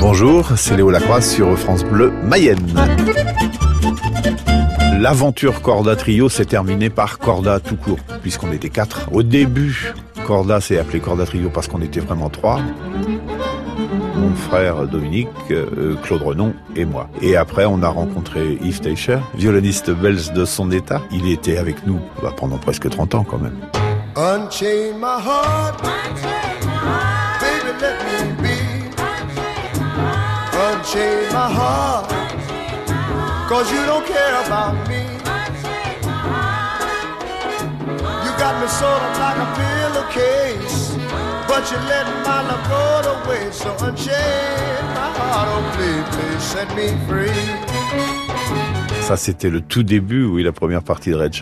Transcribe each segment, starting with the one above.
Bonjour, c'est Léo Lacroix sur France Bleu Mayenne. L'aventure Corda Trio s'est terminée par Corda tout court, puisqu'on était quatre. Au début, Corda s'est appelé Corda Trio parce qu'on était vraiment trois. Mon frère Dominique, euh, Claude Renon et moi. Et après, on a rencontré Yves Teicher, violoniste belge de son état. Il était avec nous bah, pendant presque 30 ans quand même. Unchain my heart. Baby, let me be. Unchain my heart. Cause you don't care about me. You got me sort of like a pillowcase. But you let my love go away. So unchain my heart. Oh, please, please set me free. Ça, c'était le tout début, oui, la première partie de Red.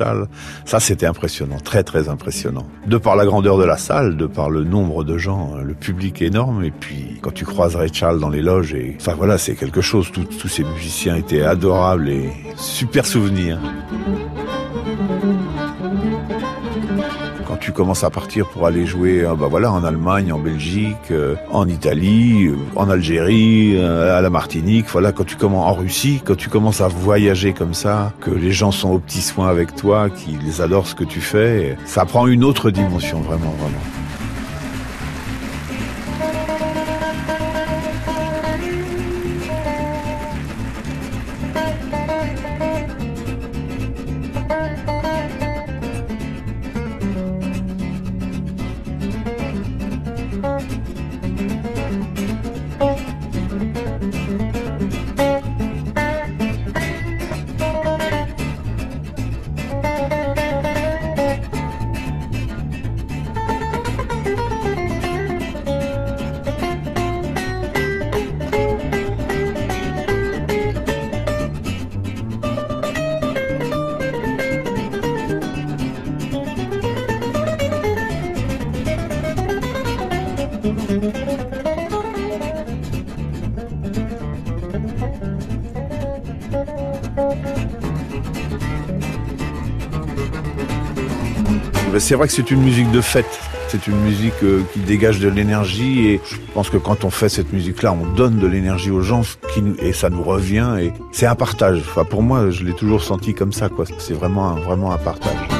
Ça, c'était impressionnant, très très impressionnant. De par la grandeur de la salle, de par le nombre de gens, le public énorme, et puis quand tu croises Red dans les loges, enfin voilà, c'est quelque chose. tous ces musiciens étaient adorables et super souvenirs tu commences à partir pour aller jouer euh, bah voilà, en Allemagne, en Belgique, euh, en Italie, euh, en Algérie, à la Martinique, voilà, quand tu commences en Russie, quand tu commences à voyager comme ça, que les gens sont aux petits soins avec toi, qu'ils adorent ce que tu fais, ça prend une autre dimension, vraiment, vraiment. C'est vrai que c'est une musique de fête. C'est une musique euh, qui dégage de l'énergie et je pense que quand on fait cette musique-là, on donne de l'énergie aux gens et ça nous revient et c'est un partage. Pour moi, je l'ai toujours senti comme ça. C'est vraiment un partage.